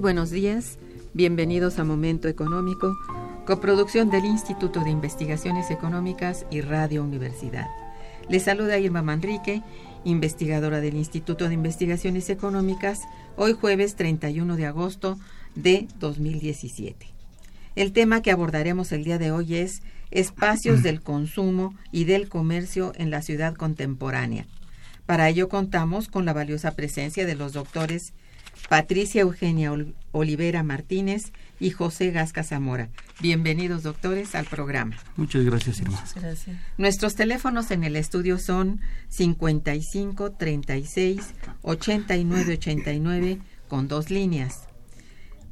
Buenos días, bienvenidos a Momento Económico, coproducción del Instituto de Investigaciones Económicas y Radio Universidad. Les saluda Irma Manrique, investigadora del Instituto de Investigaciones Económicas, hoy jueves 31 de agosto de 2017. El tema que abordaremos el día de hoy es espacios del consumo y del comercio en la ciudad contemporánea. Para ello contamos con la valiosa presencia de los doctores Patricia Eugenia Olivera Martínez y José Gasca Zamora. Bienvenidos, doctores, al programa. Muchas gracias, Irma. gracias. Nuestros teléfonos en el estudio son 55 36 89 89 con dos líneas.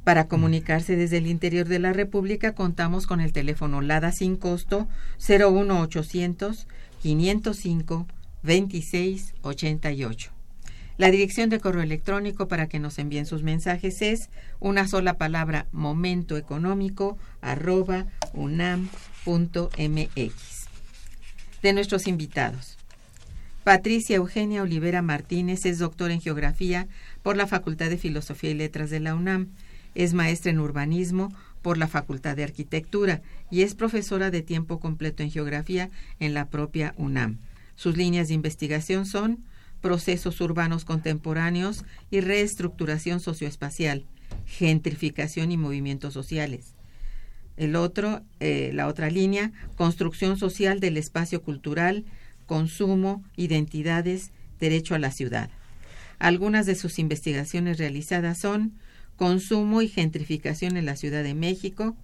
Para comunicarse desde el interior de la República contamos con el teléfono LADA sin costo 01800 505 26 88. La dirección de correo electrónico para que nos envíen sus mensajes es una sola palabra momentoeconómico arroba unam.mx. De nuestros invitados. Patricia Eugenia Olivera Martínez es doctora en geografía por la Facultad de Filosofía y Letras de la UNAM. Es maestra en urbanismo por la Facultad de Arquitectura y es profesora de tiempo completo en geografía en la propia UNAM. Sus líneas de investigación son procesos urbanos contemporáneos y reestructuración socioespacial, gentrificación y movimientos sociales. El otro, eh, la otra línea, construcción social del espacio cultural, consumo, identidades, derecho a la ciudad. Algunas de sus investigaciones realizadas son consumo y gentrificación en la Ciudad de México,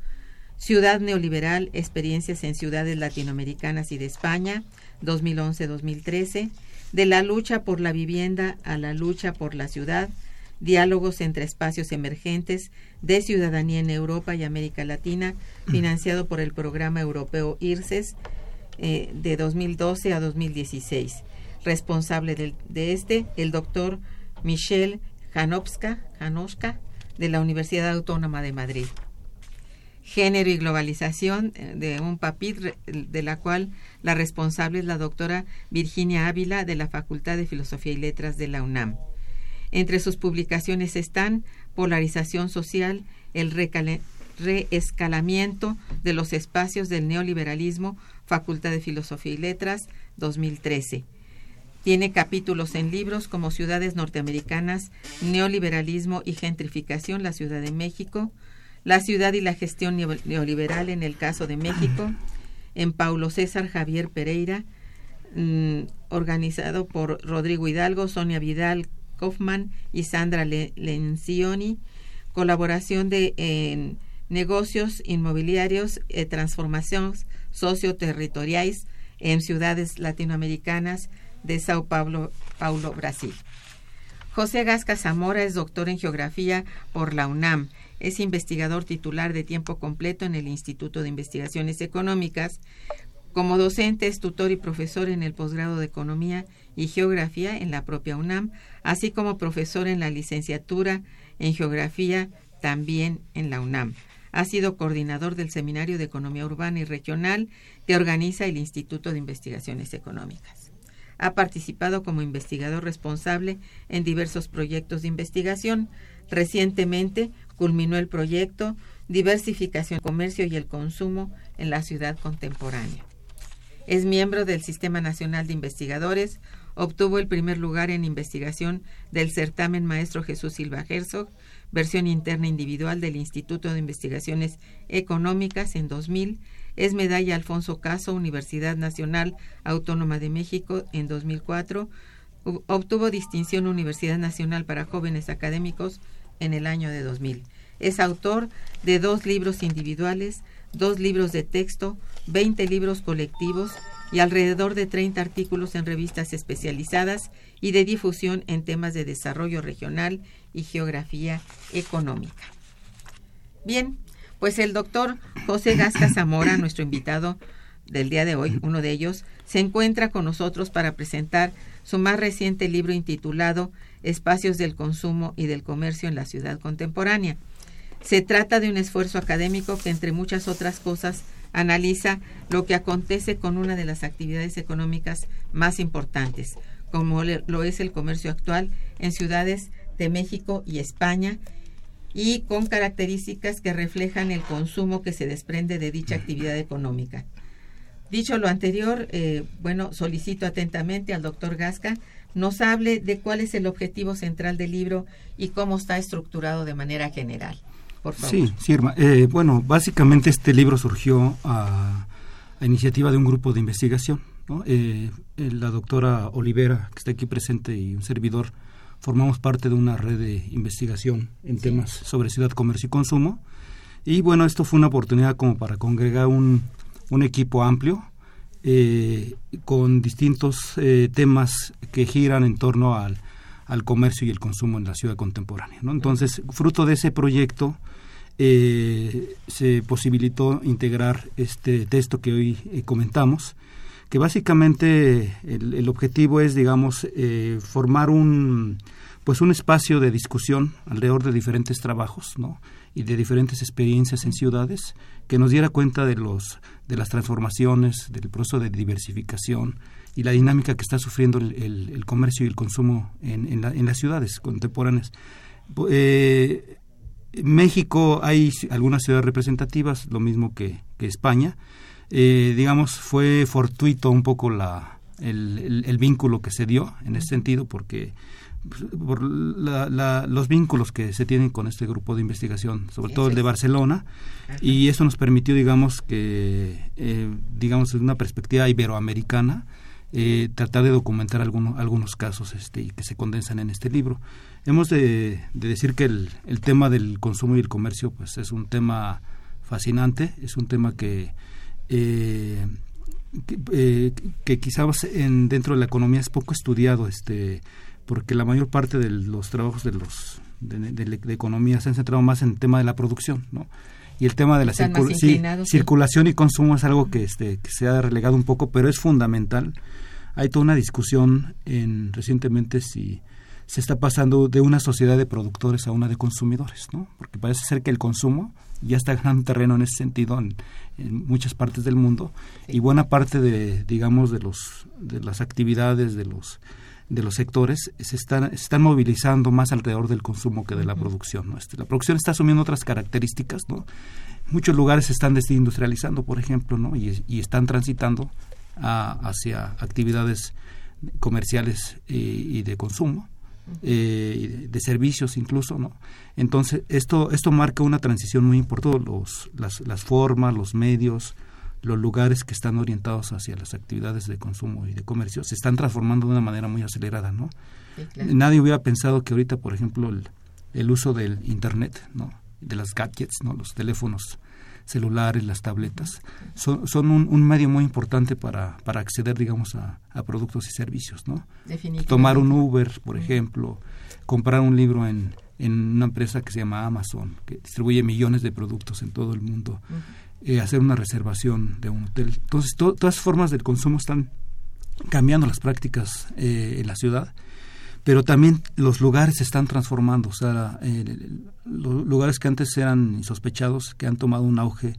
Ciudad Neoliberal, experiencias en ciudades latinoamericanas y de España, 2011-2013, de la lucha por la vivienda a la lucha por la ciudad, diálogos entre espacios emergentes de ciudadanía en Europa y América Latina, financiado por el programa europeo IRCES eh, de 2012 a 2016. Responsable de, este, el doctor Michel Janowska, Janowska de la Universidad Autónoma de Madrid. Género y Globalización eh, de un PAPIT, de la cual la responsable es la doctora Virginia Ávila de la Facultad de Filosofía y Letras de la UNAM. Entre sus publicaciones están Polarización Social, el reescalamiento de los espacios del neoliberalismo, Facultad de Filosofía y Letras, 2013. Tiene capítulos en libros como Ciudades Norteamericanas, Neoliberalismo y Gentrificación, la Ciudad de México, La ciudad y la gestión neoliberal en el caso de México, en Paulo César Javier Pereira, mm, organizado por Rodrigo Hidalgo, Sonia Vidal Kaufman y Sandra Lencioni, colaboración de negocios inmobiliarios y transformaciones socioterritoriales en ciudades latinoamericanas de Sao Paulo, Paulo, Brasil. José Gasca Zamora es doctor en geografía por la UNAM. Es investigador titular de tiempo completo en el Instituto de Investigaciones Económicas. Como docente es tutor y profesor en el posgrado de Economía y Geografía en la propia UNAM, así como profesor en la licenciatura en Geografía también en la UNAM. Ha sido coordinador del Seminario de Economía Urbana y Regional que organiza el Instituto de Investigaciones Económicas. Ha participado como investigador responsable en diversos proyectos de investigación. Recientemente culminó el proyecto Diversificación, Comercio y el Consumo en la Ciudad Contemporánea. Es miembro del Sistema Nacional de Investigadores, obtuvo el primer lugar en investigación del certamen Maestro Jesús Silva Herzog, versión interna individual del Instituto de Investigaciones Económicas en 2000 es medalla Alfonso Caso, Universidad Nacional Autónoma de México en 2004. Obtuvo distinción Universidad Nacional para Jóvenes Académicos en el año de 2000. Es autor de dos libros individuales, dos libros de texto, 20 libros colectivos y alrededor de 30 artículos en revistas especializadas y de difusión en temas de desarrollo regional y geografía económica. Bien, pues el doctor José Gasca Zamora, nuestro invitado del día de hoy, uno de ellos, se encuentra con nosotros para presentar su más reciente libro intitulado Espacios del Consumo y del Comercio en la Ciudad Contemporánea. Se trata de un esfuerzo académico que, entre muchas otras cosas, analiza lo que acontece con una de las actividades económicas más importantes, como lo es el comercio actual en ciudades de México y España y con características que reflejan el consumo que se desprende de dicha actividad económica. Dicho lo anterior, eh, bueno, solicito atentamente al doctor Gasca nos hable de cuál es el objetivo central del libro y cómo está estructurado de manera general. Por favor. Sí, sí, eh, bueno, básicamente este libro surgió a, iniciativa de un grupo de investigación. Eh, la doctora Olivera, que está aquí presente, y un servidor, formamos parte de una red de investigación en temas sobre ciudad, comercio y consumo. Y bueno, esto fue una oportunidad como para congregar un, un equipo amplio eh, con distintos eh, temas que giran en torno al, al, comercio y el consumo en la ciudad contemporánea. ¿no? Entonces, fruto de ese proyecto, eh, se posibilitó integrar este texto que hoy comentamos, que básicamente el, el objetivo es, digamos, formar un pues un espacio de discusión alrededor de diferentes trabajos, ¿no? y de diferentes experiencias en ciudades que nos diera cuenta de los de las transformaciones, del proceso de diversificación y la dinámica que está sufriendo el, el, comercio y el consumo en, en, en las ciudades contemporáneas. Eh, México hay algunas ciudades representativas, lo mismo que, que España, eh, digamos, fue fortuito un poco la, el, el, vínculo que se dio en ese sentido, porque por la, los vínculos que se tienen con este grupo de investigación, sobre todo el de Barcelona, y eso nos permitió, digamos, que, eh, digamos, desde una perspectiva iberoamericana, eh, tratar de documentar algunos, algunos casos este, y que se condensan en este libro. Hemos de, de decir que el, el, tema del consumo y el comercio pues es un tema fascinante, es un tema que eh, que, eh, que, quizás en, dentro de la economía es poco estudiado, este, porque la mayor parte de los trabajos de los de, de, de economía se han centrado más en el tema de la producción, ¿no? Y el tema de la circul sí, circulación y consumo es algo que, este, que se ha relegado un poco, pero es fundamental. Hay toda una discusión en recientemente si se está pasando de una sociedad de productores a una de consumidores, ¿no? Porque parece ser que el consumo ya está ganando terreno en ese sentido en, en muchas partes del mundo sí. y buena parte de digamos de los de las actividades de los de los sectores se están, se están movilizando más alrededor del consumo que de la producción. ¿no? Este, la producción está asumiendo otras características, ¿no? Muchos lugares se están desindustrializando, por ejemplo, ¿no? y, y están transitando a, hacia actividades comerciales eh, y de consumo, eh, de servicios incluso, ¿no? Entonces, esto, esto marca una transición muy importante, los, las, las formas, los medios, los lugares que están orientados hacia las actividades de consumo y de comercio se están transformando de una manera muy acelerada, ¿no? Nadie hubiera pensado que ahorita, por ejemplo, el, el, uso del Internet, ¿no? De las gadgets, ¿no? Los teléfonos celulares, las tabletas, son, son un, un, medio muy importante para, para acceder, digamos, a, a productos y servicios, ¿no? Tomar un Uber, por ejemplo, comprar un libro en, en una empresa que se llama Amazon, que distribuye millones de productos en todo el mundo. Uh -huh eh, hacer una reservación de un hotel. Entonces, to todas las formas del consumo están cambiando las prácticas eh, en la ciudad, pero también los lugares se están transformando. O sea, eh, los lugares que antes eran insospechados, que han tomado un auge,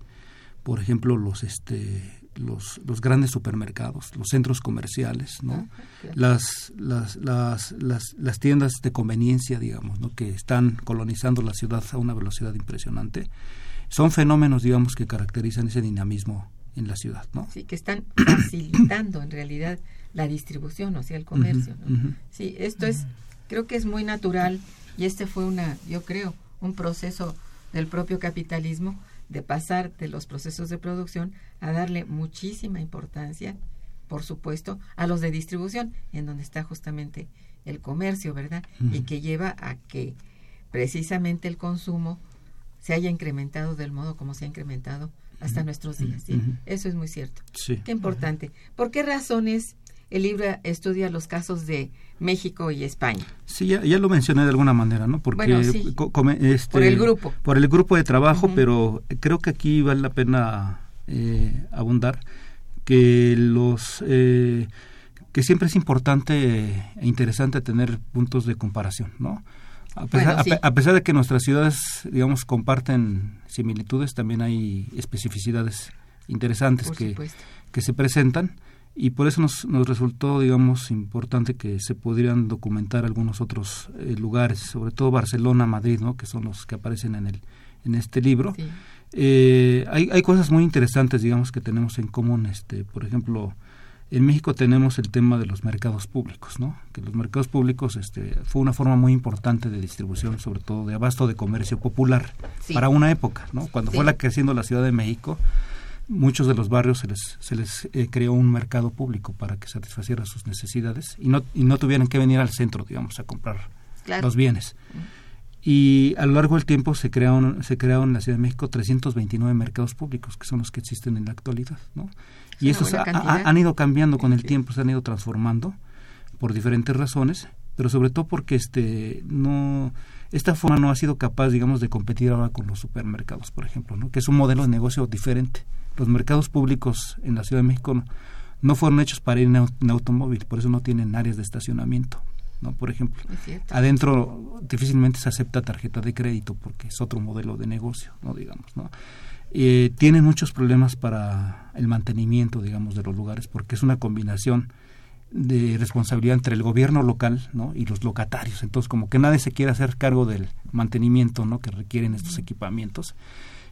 por ejemplo, los este los, los grandes supermercados, los centros comerciales, ¿no? las, las, las, las, las tiendas de conveniencia, digamos, ¿no? que están colonizando la ciudad a una velocidad impresionante son fenómenos, digamos, que caracterizan ese dinamismo en la ciudad, ¿no? Sí, que están facilitando en realidad la distribución, o sea, el comercio, ¿no? Uh -huh. Sí, esto es, creo que es muy natural y este fue una, yo creo, un proceso del propio capitalismo de pasar de los procesos de producción a darle muchísima importancia, por supuesto, a los de distribución, en donde está justamente el comercio, ¿verdad? Uh -huh. Y que lleva a que precisamente el consumo se haya incrementado del modo como se ha incrementado hasta uh -huh. nuestros días. ¿sí? Uh -huh. Eso es muy cierto. Sí. Qué importante. ¿Por qué razones el libro estudia los casos de México y España? Sí, ya, ya lo mencioné de alguna manera, ¿no? Porque bueno, sí. este, por el grupo. Por el grupo de trabajo, pero creo que aquí vale la pena eh, abundar que los eh, que siempre es importante e interesante tener puntos de comparación, ¿no? A pesar, bueno, sí. a, a pesar, de que nuestras ciudades, digamos, comparten similitudes, también hay especificidades interesantes que, que, se presentan y por eso nos, nos, resultó, digamos, importante que se pudieran documentar algunos otros eh, lugares, sobre todo Barcelona, Madrid, ¿no? que son los que aparecen en, el, en este libro. Sí. Eh, hay, hay cosas muy interesantes, digamos, que tenemos en común, este, por ejemplo, en México tenemos el tema de los mercados públicos, ¿no? Que los mercados públicos este, fue una forma muy importante de distribución, sobre todo de abasto de comercio popular, sí. para una época, ¿no? Cuando sí. fue la creciendo la Ciudad de México, muchos de los barrios se les, se les eh, creó un mercado público para que satisfaciera sus necesidades y no, y no tuvieran que venir al centro, digamos, a comprar claro. los bienes. Y a lo largo del tiempo se crearon, se crearon en la Ciudad de México 329 mercados públicos, que son los que existen en la actualidad, ¿no? Y esos ha, ha, han ido cambiando con el tiempo, se han ido transformando por diferentes razones, pero sobre todo porque este no esta forma no ha sido capaz, digamos, de competir ahora con los supermercados, por ejemplo, ¿no? que es un modelo de negocio diferente. Los mercados públicos en la Ciudad de México no, no fueron hechos para ir en, en, automóvil, por eso no tienen áreas de estacionamiento. ¿no? Por ejemplo, adentro difícilmente se acepta tarjeta de crédito porque es otro modelo de negocio, no digamos, ¿no? Eh, tienen muchos problemas para el mantenimiento, digamos, de los lugares, porque es una combinación de responsabilidad entre el gobierno local ¿no? y los locatarios. Entonces, como que nadie se quiere hacer cargo del mantenimiento ¿no? que requieren estos equipamientos.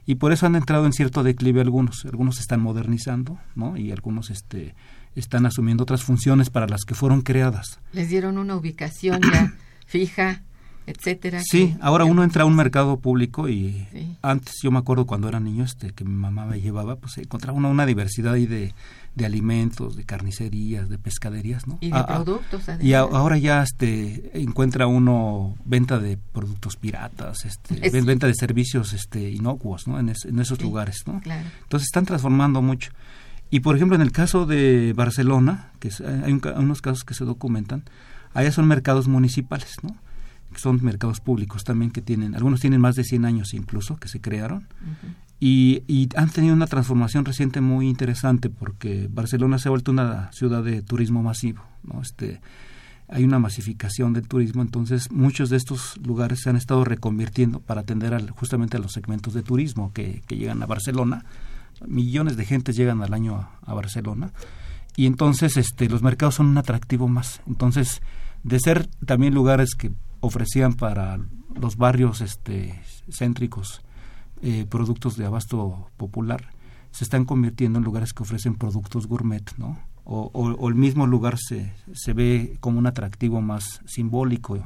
Y por eso han entrado en cierto declive algunos. Algunos se están modernizando ¿no? y algunos este, están asumiendo otras funciones para las que fueron creadas. Les dieron una ubicación ya fija etcétera. Sí, que, ahora uno entra a un mercado público y sí. antes yo me acuerdo cuando era niño este que mi mamá me llevaba, pues encontraba una, una diversidad ahí de, de alimentos, de carnicerías, de pescaderías, ¿no? Y de ah, productos. Además. Y a, ahora ya este encuentra uno venta de productos piratas, este, es, venta de servicios este inocuos, ¿no? En, es, en esos sí, lugares, ¿no? Claro. Entonces están transformando mucho. Y por ejemplo en el caso de Barcelona, que es, hay un, unos casos que se documentan, allá son mercados municipales, ¿no? Son mercados públicos también que tienen, algunos tienen más de 100 años incluso, que se crearon, uh -huh. y, y, han tenido una transformación reciente muy interesante porque Barcelona se ha vuelto una ciudad de turismo masivo, ¿no? Este, hay una masificación del turismo, entonces muchos de estos lugares se han estado reconvirtiendo para atender al, justamente a los segmentos de turismo que, que, llegan a Barcelona. Millones de gentes llegan al año a, a Barcelona y entonces este, los mercados son un atractivo más. Entonces, de ser también lugares que ofrecían para los barrios este, céntricos eh, productos de abasto popular, se están convirtiendo en lugares que ofrecen productos gourmet, ¿no? O, el mismo lugar se, se ve como un atractivo más simbólico,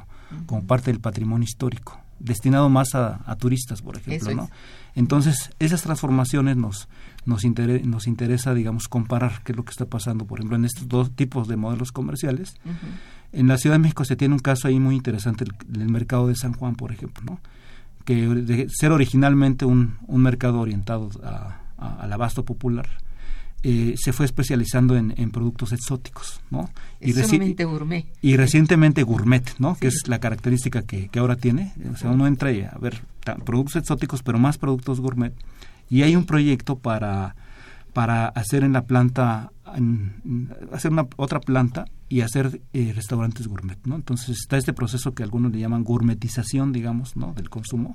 como parte del patrimonio histórico, destinado más a, turistas, por ejemplo, ¿no? Entonces, esas transformaciones nos, nos, nos interesa, digamos, comparar qué es lo que está pasando, por ejemplo, en estos dos tipos de modelos comerciales. En la Ciudad de México se tiene un caso ahí muy interesante, el, el mercado de San Juan, por ejemplo, ¿no? que de ser originalmente un, un mercado orientado al abasto popular, eh, se fue especializando en, productos exóticos, ¿no? Y, gourmet. y recientemente gourmet, ¿no? Que es la característica que, que, ahora tiene. O sea, uno entra a ver productos exóticos, pero más productos gourmet. Y hay un proyecto para, para hacer en la planta, hacer una otra planta y hacer eh, restaurantes gourmet, ¿no? Entonces está este proceso que algunos le llaman gourmetización, digamos, ¿no? Del consumo,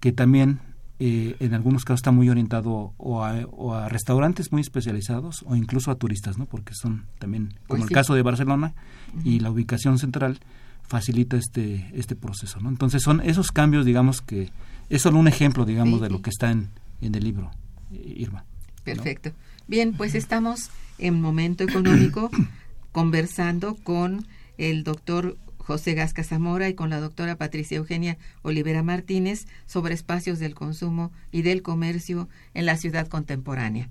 que también eh, en algunos casos está muy orientado o a, restaurantes muy especializados o incluso a turistas, ¿no? Porque son también, como pues el caso de Barcelona y la ubicación central facilita este este proceso, ¿no? Entonces son esos cambios, digamos que es solo un ejemplo, digamos, de lo que está en, en el libro, eh, Irma. Perfecto. Bien, pues estamos en momento económico conversando con el doctor José Gasca Zamora y con la doctora Patricia Eugenia Olivera Martínez sobre espacios del consumo y del comercio en la ciudad contemporánea.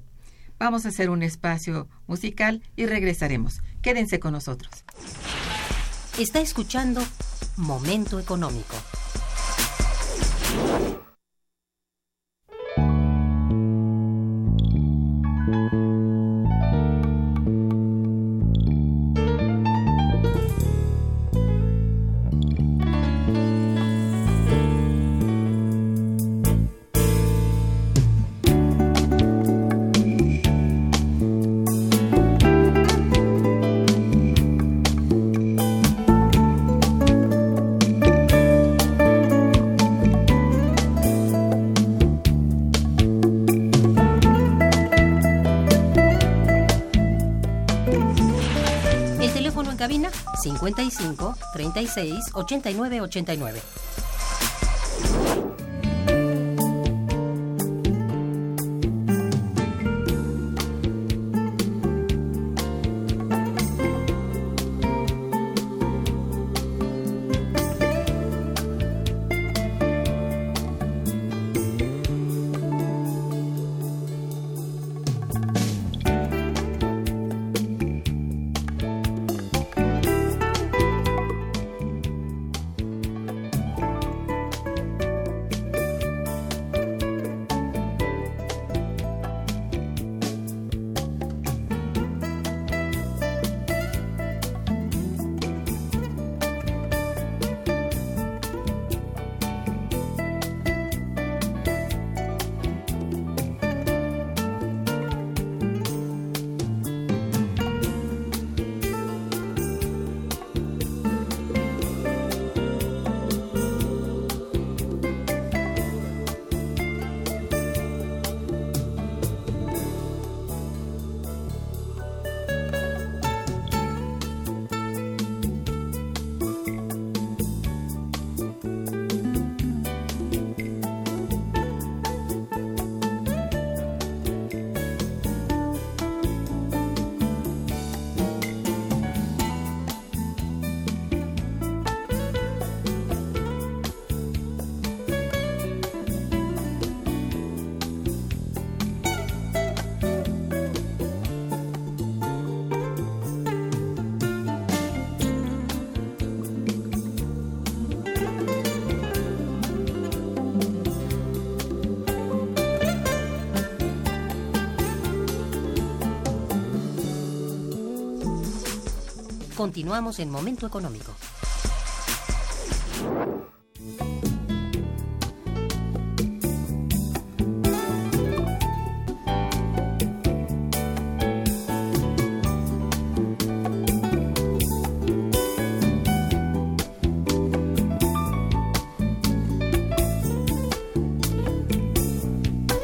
Vamos a hacer un espacio musical y regresaremos. Quédense con nosotros. Está escuchando Momento Económico. 55 36 89 89. Continuamos en Momento Económico.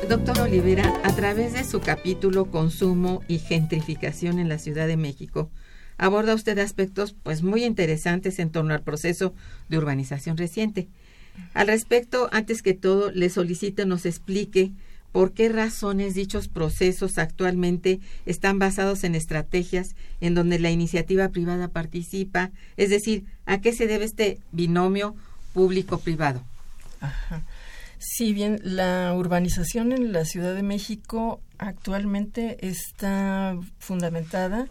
Doctor Olivera, a través de su capítulo Consumo y Gentrificación en la Ciudad de México, aborda usted aspectos pues muy interesantes en torno al proceso de urbanización reciente. Al respecto, antes que todo, le solicito nos explique por qué razones dichos procesos actualmente están basados en estrategias en donde la iniciativa privada participa, es decir, a qué se debe este binomio público-privado. Si bien la urbanización en la Ciudad de México actualmente está fundamentada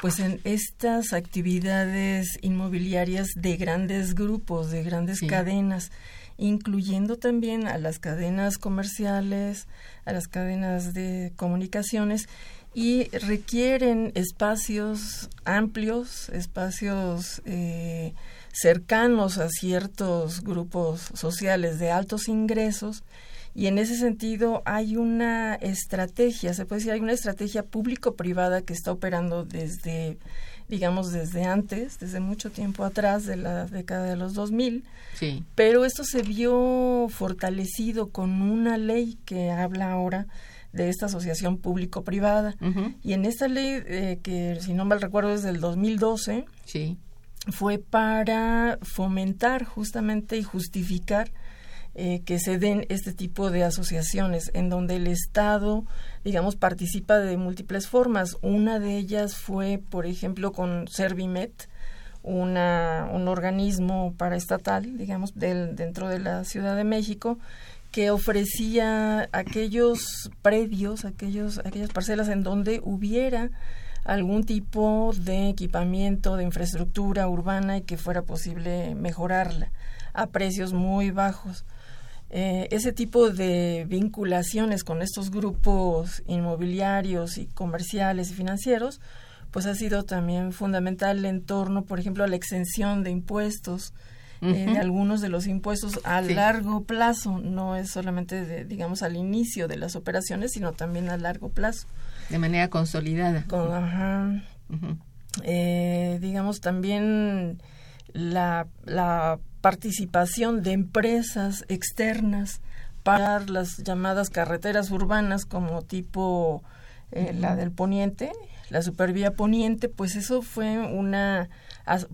pues en estas actividades inmobiliarias de grandes grupos, de grandes cadenas, incluyendo también a las cadenas comerciales, a las cadenas de comunicaciones y requieren espacios amplios, espacios eh, cercanos a ciertos grupos sociales de altos ingresos y en ese sentido hay una estrategia, se puede decir, hay una estrategia público-privada que está operando desde, digamos, desde antes, desde mucho tiempo atrás de la década de los 2000. Sí. Pero esto se vio fortalecido con una ley que habla ahora de esta asociación público-privada. Y en esta ley, eh, que si no mal recuerdo es del 2012, sí. fue para fomentar justamente y justificar eh, que se den este tipo de asociaciones en donde el Estado, digamos, participa de múltiples formas. Una de ellas fue, por ejemplo, con Servimet, una, un organismo paraestatal, digamos, del, dentro de la Ciudad de México, que ofrecía aquellos predios, aquellos, aquellas parcelas en donde hubiera algún tipo de equipamiento, de infraestructura urbana y que fuera posible mejorarla a precios muy bajos. Eh, ese tipo de vinculaciones con estos grupos inmobiliarios y comerciales y financieros, pues ha sido también fundamental en torno, por ejemplo, a la exención de impuestos, eh, de algunos de los impuestos a largo plazo, no es solamente, digamos, al inicio de las operaciones, sino también a largo plazo. De manera consolidada. ajá. Eh, digamos, también la, la participación de empresas externas para las llamadas carreteras urbanas como tipo eh, la del Poniente, la Supervía Poniente, pues eso fue una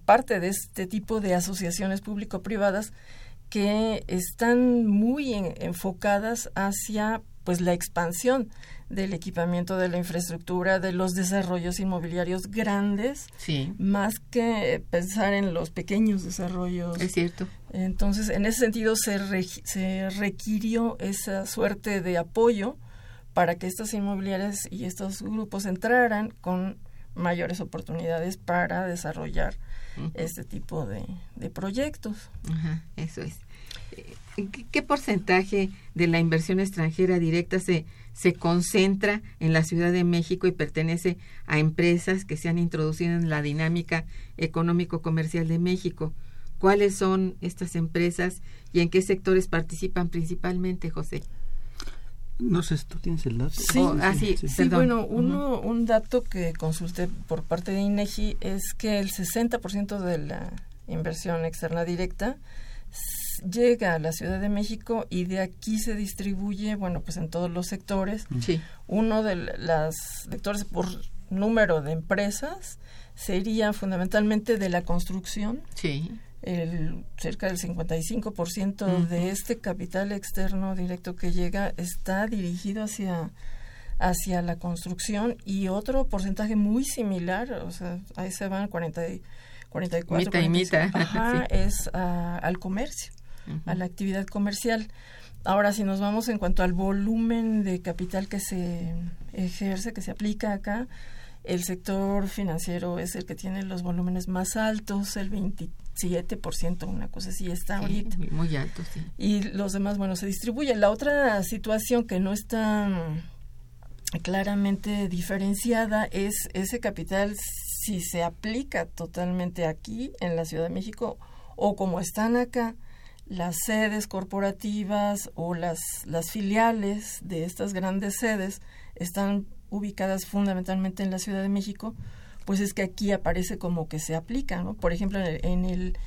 parte de este tipo de asociaciones público-privadas que están muy enfocadas hacia pues la expansión del equipamiento de la infraestructura, de los desarrollos inmobiliarios grandes, sí. más que pensar en los pequeños desarrollos. Es cierto. Entonces, en ese sentido, se, se requirió esa suerte de apoyo para que estas inmobiliarias y estos grupos entraran con mayores oportunidades para desarrollar este tipo de, de proyectos. Ajá, eso es. ¿Qué porcentaje de la inversión extranjera directa se, se concentra en la Ciudad de México y pertenece a empresas que se han introducido en la dinámica económico-comercial de México? ¿Cuáles son estas empresas y en qué sectores participan principalmente, José? No sé, ¿tú tienes el dato? Sí, oh, ah, sí, bueno, uno, un dato que consulté por parte de INEGI es que el 60% de la inversión externa directa llega a la Ciudad de México y de aquí se distribuye, bueno, pues en todos los sectores. Sí. Uno de los sectores por número de empresas sería fundamentalmente de la construcción. Sí. El, cerca del 55% de este capital externo directo que llega está dirigido hacia hacia la construcción y otro porcentaje muy similar, o sea, ahí se van 40 44 mita, Ajá, es al comercio a la actividad comercial. Ahora, si nos vamos en cuanto al volumen de capital que se ejerce, que se aplica acá, el sector financiero es el que tiene los volúmenes más altos, el 27%, una cosa así está ahorita. Muy alto, sí. Y los demás, bueno, se distribuyen. La otra situación que no está claramente diferenciada es ese capital si se aplica totalmente aquí en la Ciudad de México o como están acá, las sedes corporativas o las, las filiales de estas grandes sedes están ubicadas fundamentalmente en la Ciudad de México, pues es que aquí aparece como que se aplica, ¿no? Por ejemplo, en el,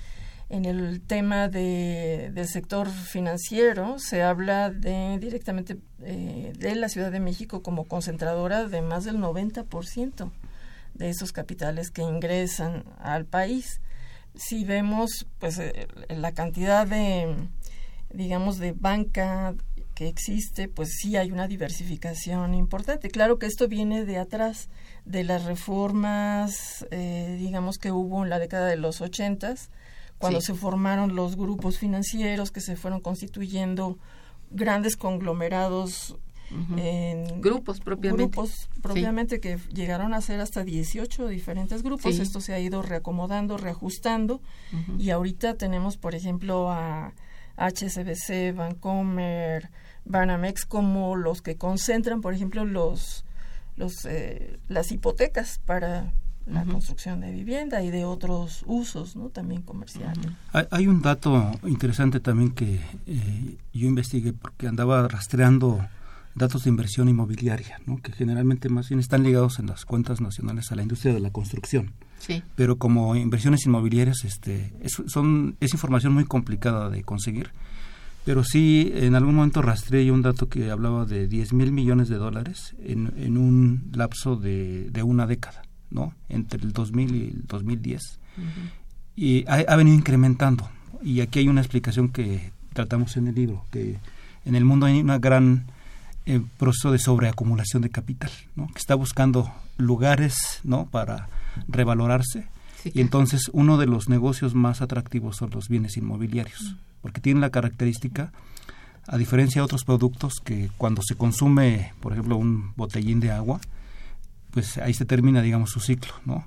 en el, tema de, del sector financiero se habla de directamente eh, de la Ciudad de México como concentradora de más del 90% de esos capitales que ingresan al país. Si vemos pues eh, la cantidad de digamos de banca que existe, pues sí hay una diversificación importante. Claro que esto viene de atrás de las reformas, eh, digamos que hubo en la década de los ochentas, cuando se formaron los grupos financieros que se fueron constituyendo grandes conglomerados en grupos propiamente. grupos propiamente que llegaron a ser hasta 18 diferentes grupos. Esto se ha ido reacomodando reajustando. Y ahorita tenemos por ejemplo a HSBC Vancomer Banamex como los que concentran por ejemplo los los eh, las hipotecas para la construcción de vivienda y de otros usos, ¿no? También comerciales. hay, un dato interesante también que eh, yo investigué porque andaba rastreando datos de inversión inmobiliaria, ¿no? que generalmente más bien están ligados en las cuentas nacionales a la industria de la construcción. Sí. Pero como inversiones inmobiliarias, este, es, son, es información muy complicada de conseguir. Pero sí, en algún momento rastreé un dato que hablaba de 10 mil millones de dólares en, en un lapso de, de una década. ¿no? Entre el 2000 y el 2010. Y ha, venido incrementando. Y aquí hay una explicación que tratamos en el libro, que en el mundo hay una gran eh, proceso de sobreacumulación de capital, ¿no? Que está buscando lugares, ¿no? Para revalorarse. y entonces uno de los negocios más atractivos son los bienes inmobiliarios, porque tienen la característica a diferencia de otros productos que cuando se consume, por ejemplo, un botellín de agua, pues ahí se termina, digamos, su ciclo, ¿no?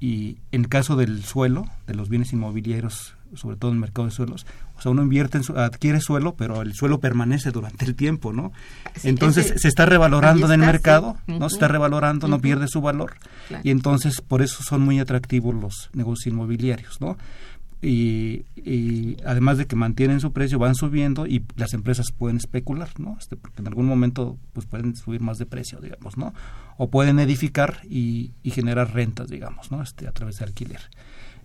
Y en el caso del suelo, de los bienes inmobiliarios, sobre todo en el mercado de suelos, o sea, uno invierte, en adquiere suelo, pero el suelo permanece durante el tiempo, ¿no? entonces se está revalorando en el mercado, ¿no? Se está revalorando, no pierde su valor, y entonces por eso son muy atractivos los negocios inmobiliarios, ¿no? y, además de que mantienen su precio van subiendo y las empresas pueden especular no este, porque en algún momento pues pueden subir más de precio digamos no o pueden edificar y, generar rentas digamos no este a través de alquiler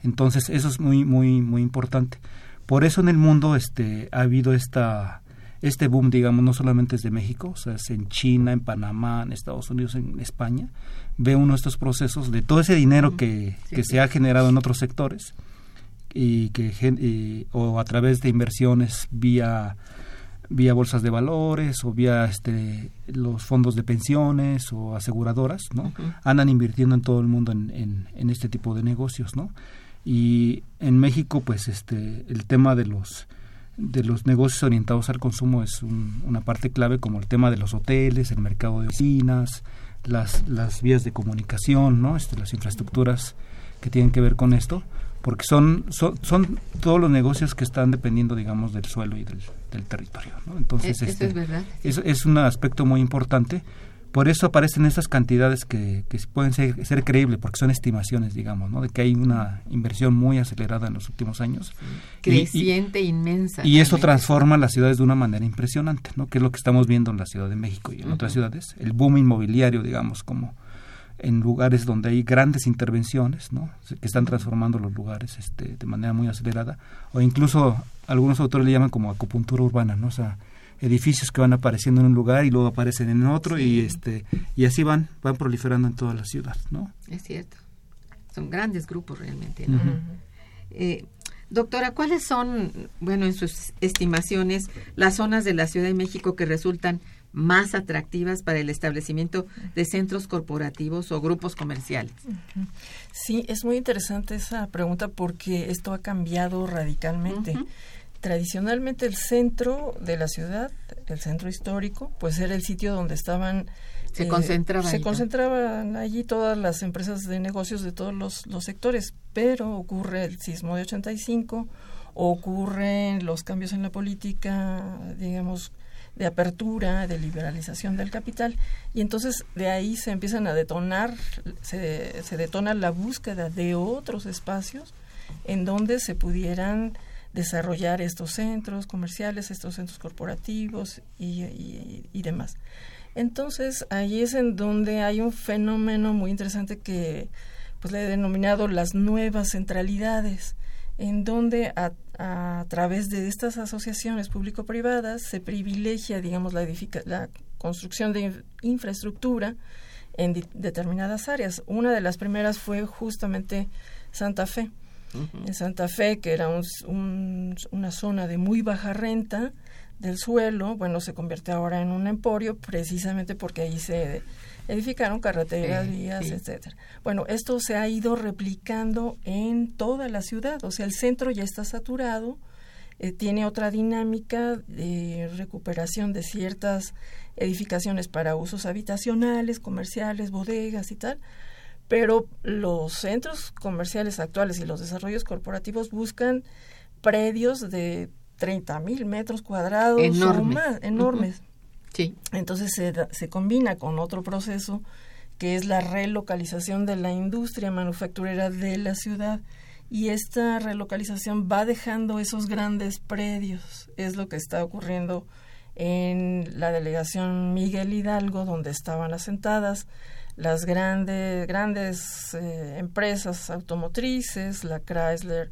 entonces eso es muy muy muy importante. Por eso en el mundo este ha habido esta este boom digamos no solamente es de México o sea es en China en Panamá en Estados Unidos en España. Ve uno estos procesos de todo ese dinero que, que se ha generado en otros sectores y que o a través de inversiones vía vía bolsas de valores o vía este los fondos de pensiones o aseguradoras no andan invirtiendo en todo el mundo en, en, este tipo de negocios no y en México pues este el tema de los de los negocios orientados al consumo es una parte clave como el tema de los hoteles el mercado de oficinas las las vías de comunicación no este las infraestructuras que tienen que ver con esto porque son, son, todos los negocios que están dependiendo, digamos, del suelo y del, territorio. ¿no? Entonces, es, este, verdad. Es, un aspecto muy importante. Por eso aparecen esas cantidades que, que pueden ser, ser, creíbles, porque son estimaciones, digamos, ¿no? de que hay una inversión muy acelerada en los últimos años. Creciente, inmensa. Y eso transforma las ciudades de una manera impresionante, ¿no? que es lo que estamos viendo en la Ciudad de México y en otras ciudades. El boom inmobiliario, digamos, como en lugares donde hay grandes intervenciones, ¿no? que están transformando los lugares este, de manera muy acelerada, o incluso algunos autores le llaman como acupuntura urbana, ¿no? o sea, edificios que van apareciendo en un lugar y luego aparecen en otro y este y así van van proliferando en toda la ciudad, ¿no? Es cierto, son grandes grupos realmente. Eh, doctora, ¿cuáles son, bueno, en sus estimaciones, las zonas de la Ciudad de México que resultan más atractivas para el establecimiento de centros corporativos o grupos comerciales? Sí, es muy interesante esa pregunta porque esto ha cambiado radicalmente. Tradicionalmente el centro de la ciudad, el centro histórico, pues era el sitio donde estaban se eh, concentraban se concentraban allí todas las empresas de negocios de todos los, los sectores, pero ocurre el sismo de 85, ocurren los cambios en la política, digamos, de apertura, de liberalización del capital, y entonces de ahí se empiezan a detonar, se, se detona la búsqueda de otros espacios en donde se pudieran desarrollar estos centros comerciales, estos centros corporativos y, demás. Entonces, ahí es en donde hay un fenómeno muy interesante que pues le he denominado las nuevas centralidades, en donde a a través de estas asociaciones público-privadas se privilegia, digamos, la, la construcción de infraestructura en determinadas áreas. Una de las primeras fue justamente Santa Fe. En Santa Fe, que era una zona de muy baja renta del suelo, bueno, se convierte ahora en un emporio precisamente porque ahí se edificaron carreteras, vías, etcétera. Bueno, esto se ha ido replicando en toda la ciudad, o sea, el centro ya está saturado, eh, tiene otra dinámica de recuperación de ciertas edificaciones para usos habitacionales, comerciales, bodegas y tal, pero los centros comerciales actuales y los desarrollos corporativos buscan predios de 30 mil metros cuadrados o más, enormes. Sí. Entonces se, se combina con otro proceso que es la relocalización de la industria manufacturera de la ciudad y esta relocalización va dejando esos grandes predios. Es lo que está ocurriendo en la delegación Miguel Hidalgo, donde estaban asentadas las grandes, grandes eh, empresas automotrices, la Chrysler,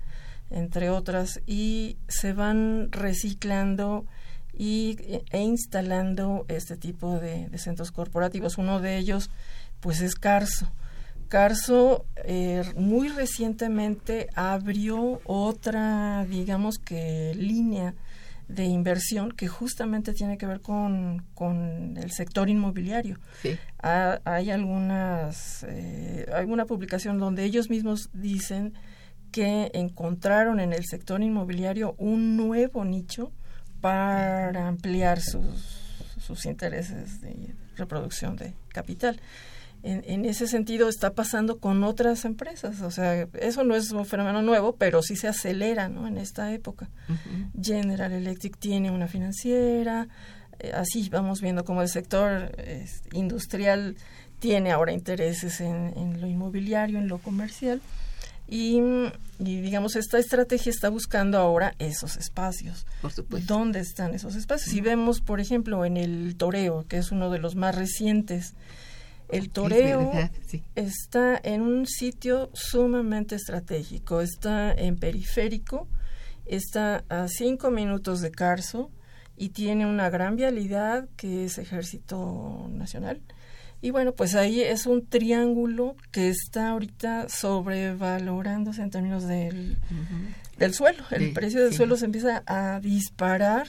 entre otras, y se van reciclando y, e instalando este tipo de, centros corporativos. Uno de ellos, pues, es Carso. Carso eh, muy recientemente abrió otra, digamos que, línea de inversión que justamente tiene que ver con, con el sector inmobiliario. hay algunas, eh, alguna publicación donde ellos mismos dicen que encontraron en el sector inmobiliario un nuevo nicho para ampliar sus, sus intereses de reproducción de capital en, ese sentido está pasando con otras empresas. O sea, eso no es un fenómeno nuevo, pero sí se acelera ¿no? en esta época. General Electric tiene una financiera, eh, así vamos viendo cómo el sector industrial tiene ahora intereses en, lo inmobiliario, en lo comercial. Y, digamos, esta estrategia está buscando ahora esos espacios. Por supuesto. ¿Dónde están esos espacios? Si vemos, por ejemplo, en el Toreo, que es uno de los más recientes, el toreo está en un sitio sumamente estratégico, está en periférico, está a cinco minutos de Carso y tiene una gran vialidad que es Ejército Nacional. Y bueno, pues ahí es un triángulo que está ahorita sobrevalorándose en términos del, del suelo. El precio del suelo se empieza a disparar.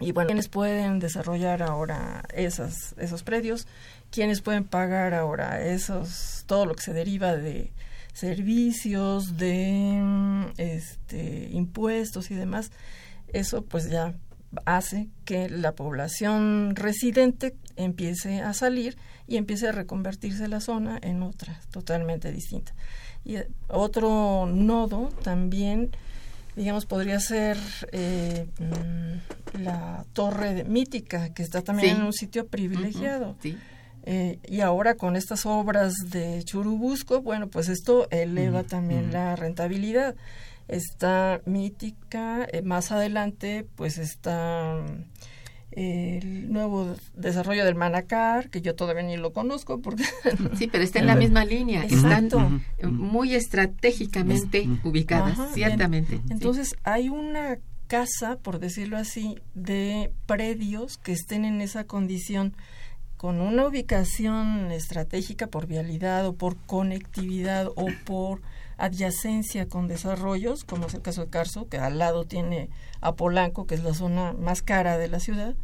Y bueno, quienes pueden desarrollar ahora esas, esos predios quienes pueden pagar ahora esos todo lo que se deriva de servicios de este impuestos y demás eso pues ya hace que la población residente empiece a salir y empiece a reconvertirse la zona en otra totalmente distinta. Y eh, otro nodo también digamos podría ser eh, mm, la torre de mítica que está también en un sitio privilegiado. Sí eh, y ahora con estas obras de Churubusco, bueno, pues esto eleva también la rentabilidad. Está mítica, eh, más adelante pues está eh, el nuevo desarrollo del Manacar, que yo todavía ni lo conozco porque... Sí, pero está en la misma línea, están muy estratégicamente ubicadas, ciertamente. Entonces hay una casa, por decirlo así, de predios que estén en esa condición con una ubicación estratégica por vialidad o por conectividad o por adyacencia con desarrollos, como es el caso de Carso, que al lado tiene a Polanco, que es la zona más cara de la ciudad,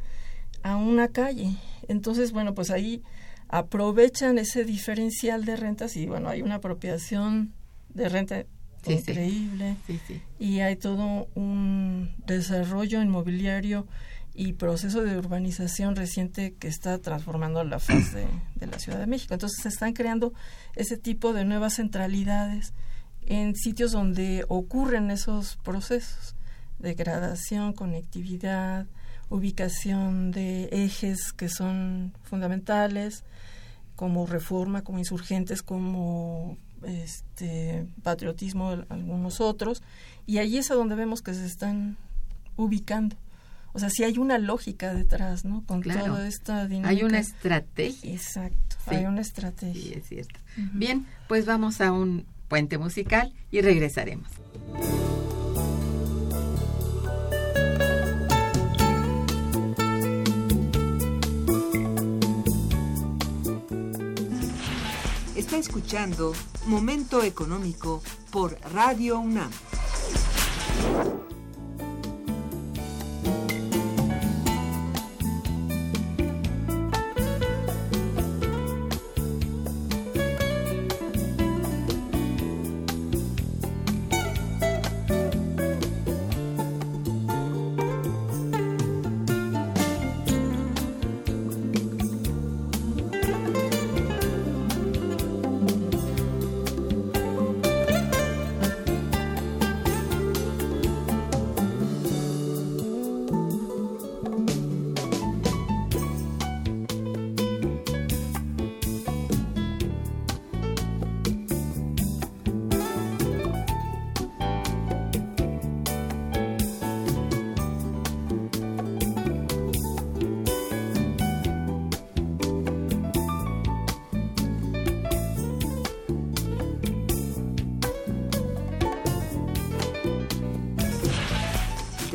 a una calle. Entonces, bueno, pues ahí aprovechan ese diferencial de rentas y bueno, hay una apropiación de renta increíble y hay todo un desarrollo inmobiliario y proceso de urbanización reciente que está transformando la faz de, la Ciudad de México. Entonces se están creando ese tipo de nuevas centralidades en sitios donde ocurren esos procesos, degradación, conectividad, ubicación de ejes que son fundamentales, como reforma, como insurgentes, como este patriotismo, algunos otros, y allí es a donde vemos que se están ubicando. O sea, sí hay una lógica detrás, ¿no? Con toda esta dinámica. Hay una estrategia. Exacto, hay una estrategia. Sí, es cierto. Bien, pues vamos a un puente musical y regresaremos. Está escuchando Momento Económico por Radio UNAM.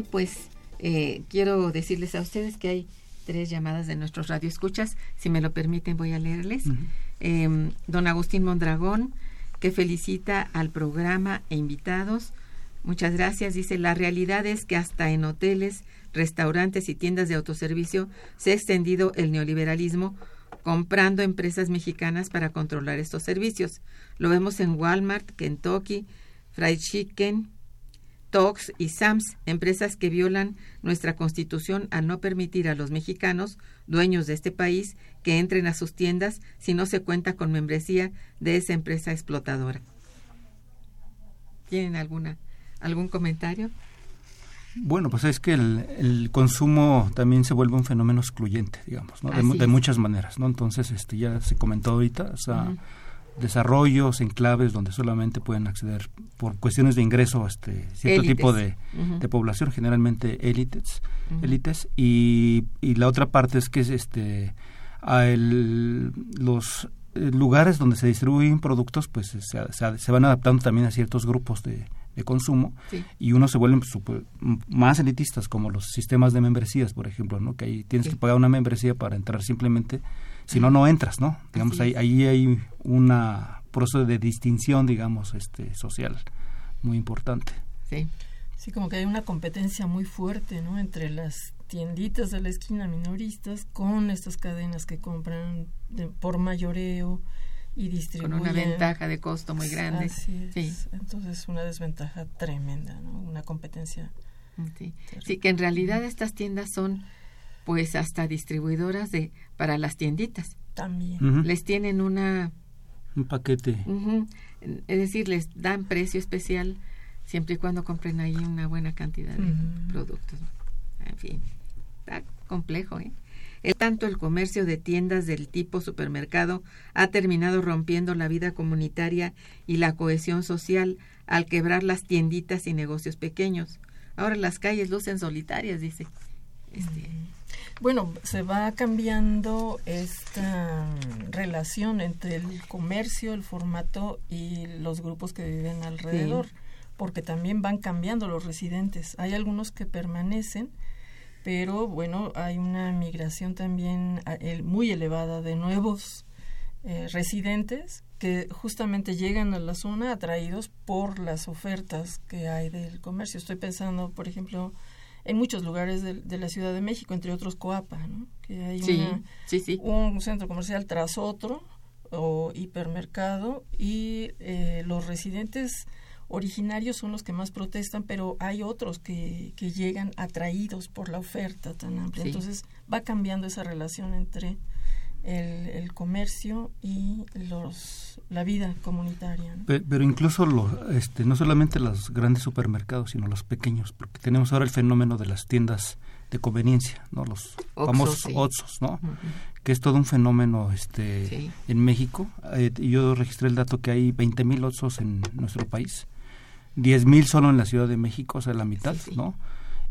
Pues eh, quiero decirles a ustedes que hay tres llamadas de nuestros radioescuchas. Si me lo permiten, voy a leerles. Eh, don Agustín Mondragón, que felicita al programa e invitados. Muchas gracias. Dice, la realidad es que hasta en hoteles, restaurantes y tiendas de autoservicio se ha extendido el neoliberalismo comprando empresas mexicanas para controlar estos servicios. Lo vemos en Walmart, Kentucky, Fried Chicken, Tox y Sams, empresas que violan nuestra constitución al no permitir a los mexicanos, dueños de este país, que entren a sus tiendas si no se cuenta con membresía de esa empresa explotadora. ¿Tienen alguna algún comentario? Bueno, pues es que el, el, consumo también se vuelve un fenómeno excluyente, digamos, ¿no? de, de, muchas maneras, ¿no? Entonces, este ya se comentó ahorita, o sea, uh -huh. Desarrollos, enclaves donde solamente pueden acceder por cuestiones de ingreso este cierto élites. tipo de, uh -huh. de, población, generalmente élites, uh -huh. élites y, y, la otra parte es que es este a el, los lugares donde se distribuyen productos pues se, se, se van adaptando también a ciertos grupos de de consumo sí. y unos se vuelven super, más elitistas como los sistemas de membresías por ejemplo no que ahí tienes sí. que pagar una membresía para entrar simplemente si no no entras no digamos ahí, ahí hay un proceso de distinción digamos este social muy importante sí sí como que hay una competencia muy fuerte no entre las tienditas de la esquina minoristas con estas cadenas que compran de, por mayoreo y distribuyen. Con una ventaja de costo muy grande. Así es. Sí. Entonces, una desventaja tremenda, ¿no? Una competencia. Sí. sí, que en realidad estas tiendas son, pues, hasta distribuidoras de para las tienditas. También. Uh -huh. Les tienen una... Un paquete. Uh -huh. Es decir, les dan precio especial siempre y cuando compren ahí una buena cantidad de uh -huh. productos. En fin. Está complejo, ¿eh? El, tanto el comercio de tiendas del tipo supermercado ha terminado rompiendo la vida comunitaria y la cohesión social al quebrar las tienditas y negocios pequeños. Ahora las calles lucen solitarias, dice. Este, bueno, se va cambiando esta relación entre el comercio, el formato y los grupos que viven alrededor, porque también van cambiando los residentes. Hay algunos que permanecen, pero bueno, hay una migración también muy elevada de nuevos eh, residentes que justamente llegan a la zona atraídos por las ofertas que hay del comercio. Estoy pensando, por ejemplo, en muchos lugares de, la Ciudad de México, entre otros Coapa, que hay un centro comercial tras otro o hipermercado y eh, los residentes originarios son los que más protestan, pero hay otros que, que llegan atraídos por la oferta tan amplia. Entonces va cambiando esa relación entre el, comercio y los la vida comunitaria. Pero, incluso este, no solamente los grandes supermercados, sino los pequeños, porque tenemos ahora el fenómeno de las tiendas de conveniencia, ¿no? Los famosos Oxxos, ¿no? Que es todo un fenómeno este en México. Eh, yo registré el dato que hay 20 mil Oxxos en nuestro país, 10 mil solo en la Ciudad de México, o sea, la mitad, ¿no?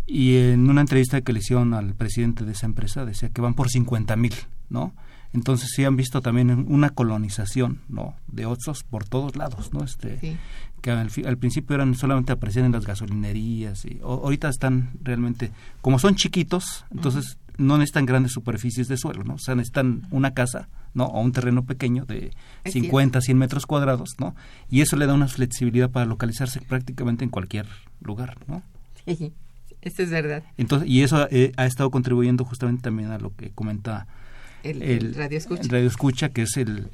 Y en una entrevista que le hicieron al presidente de esa empresa decía que van por 50 mil, ¿no? Entonces sí han visto también una colonización, ¿no? De otros por todos lados, ¿no? Este, que al, al, principio eran solamente aparecían en las gasolinerías y ahorita están realmente, como son chiquitos, entonces no necesitan grandes superficies de suelo, ¿no? O sea, necesitan una casa, ¿no? O un terreno pequeño de 50, 100 metros cuadrados, ¿no? Y eso le da una flexibilidad para localizarse prácticamente en cualquier lugar, ¿no? Sí, eso es verdad. Entonces, y eso eh, ha estado contribuyendo justamente también a lo que comenta el, radio escucha. radio escucha, que es el,